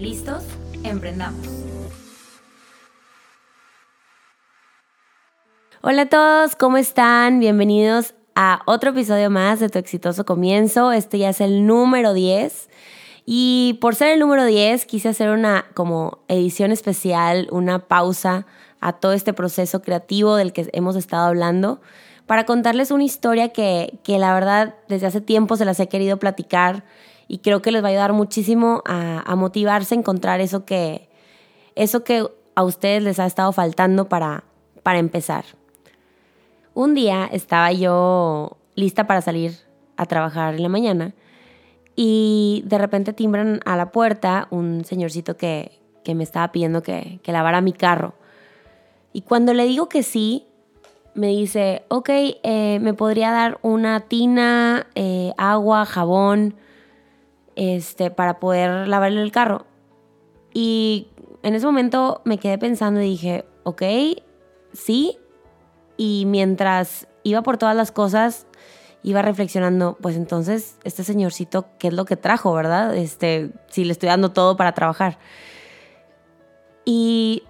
¿Listos? Emprendamos. Hola a todos, ¿cómo están? Bienvenidos a otro episodio más de Tu exitoso comienzo. Este ya es el número 10. Y por ser el número 10, quise hacer una como edición especial, una pausa a todo este proceso creativo del que hemos estado hablando, para contarles una historia que, que la verdad desde hace tiempo se las he querido platicar y creo que les va a ayudar muchísimo a, motivarse a encontrar eso que, eso que a ustedes les ha estado faltando para, para empezar. Un día estaba yo lista para salir a trabajar en la mañana y de repente timbran a la puerta un señorcito que, me estaba pidiendo que, que, lavara mi carro. Y cuando le digo que sí, me dice, ok, eh, ¿me podría dar una tina, eh, agua, jabón? Este, para poder lavarle el carro. Y en ese momento me quedé pensando y dije, ok, sí. Y mientras iba por todas las cosas, iba reflexionando, pues entonces, este señorcito, ¿qué es lo que trajo, verdad? Este, si le estoy dando todo para trabajar. Y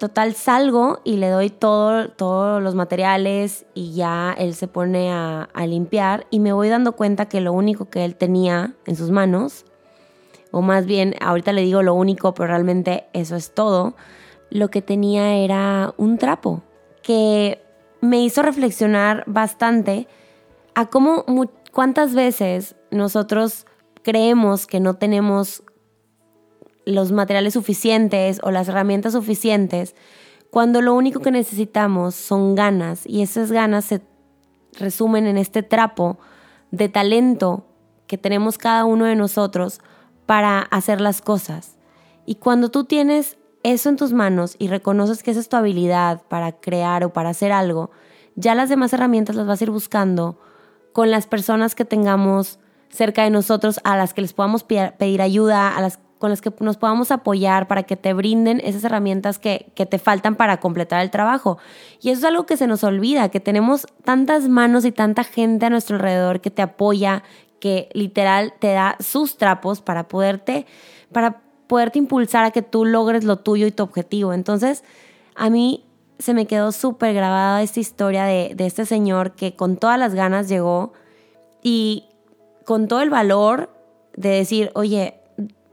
Total, salgo y le doy todo, todos los materiales y ya él se pone a, limpiar y me voy dando cuenta que lo único que él tenía en sus manos, o más bien, ahorita le digo lo único, pero realmente eso es todo, lo que tenía era un trapo que me hizo reflexionar bastante a cómo cuántas veces nosotros creemos que no tenemos los materiales suficientes o las herramientas suficientes, cuando lo único que necesitamos son ganas y esas ganas se resumen en este trapo de talento que tenemos cada uno de nosotros para hacer las cosas. Y cuando tú tienes eso en tus manos y reconoces que esa es tu habilidad para crear o para hacer algo, ya las demás herramientas las vas a ir buscando con las personas que tengamos cerca de nosotros, a las que les podamos pedir ayuda, a las con las que nos podamos apoyar para que te brinden esas herramientas que, te faltan para completar el trabajo. Y eso es algo que se nos olvida, que tenemos tantas manos y tanta gente a nuestro alrededor que te apoya, que literal te da sus trapos para poderte, para poderte impulsar a que tú logres lo tuyo y tu objetivo. Entonces, a mí se me quedó súper grabada esta historia de, de este señor que con todas las ganas llegó y con todo el valor de decir, oye,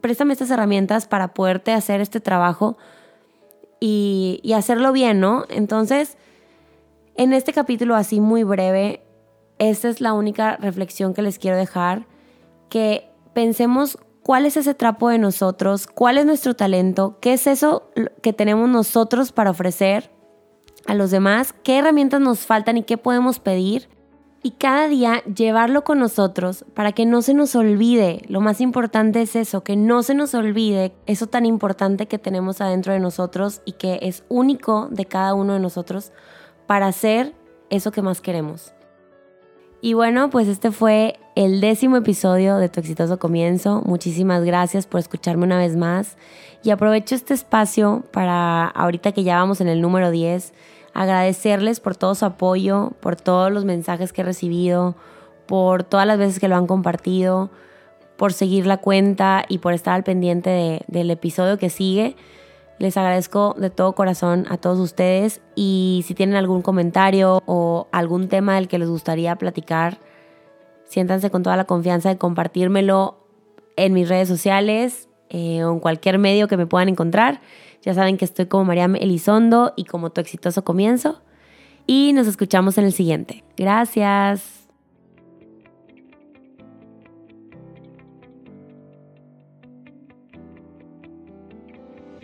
préstame estas herramientas para poderte hacer este trabajo y, hacerlo bien, ¿no? Entonces, en este capítulo así muy breve, esta es la única reflexión que les quiero dejar, que pensemos cuál es ese trapo de nosotros, cuál es nuestro talento, qué es eso que tenemos nosotros para ofrecer a los demás, qué herramientas nos faltan y qué podemos pedir y cada día llevarlo con nosotros para que no se nos olvide. Lo más importante es eso, que no se nos olvide eso tan importante que tenemos adentro de nosotros y que es único de cada uno de nosotros para hacer eso que más queremos. Y bueno, pues este fue el décimo episodio de Tu exitoso comienzo. Muchísimas gracias por escucharme una vez más y aprovecho este espacio para ahorita que ya vamos en el número 10 agradecerles por todo su apoyo, por todos los mensajes que he recibido, por todas las veces que lo han compartido, por seguir la cuenta y por estar al pendiente del episodio que sigue. Les agradezco de todo corazón a todos ustedes y si tienen algún comentario o algún tema del que les gustaría platicar, siéntanse con toda la confianza de compartírmelo en mis redes sociales eh, o en cualquier medio que me puedan encontrar. Ya saben que estoy como Mariam Elizondo y como tu exitoso comienzo. Y nos escuchamos en el siguiente. Gracias.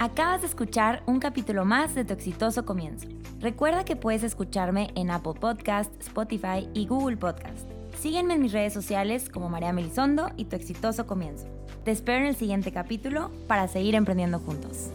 Acabas de escuchar un capítulo más de Tu exitoso comienzo. Recuerda que puedes escucharme en Apple Podcast, Spotify y Google Podcast. Sígueme en mis redes sociales como María Melisondo y Tu exitoso comienzo. Te espero en el siguiente capítulo para seguir emprendiendo juntos.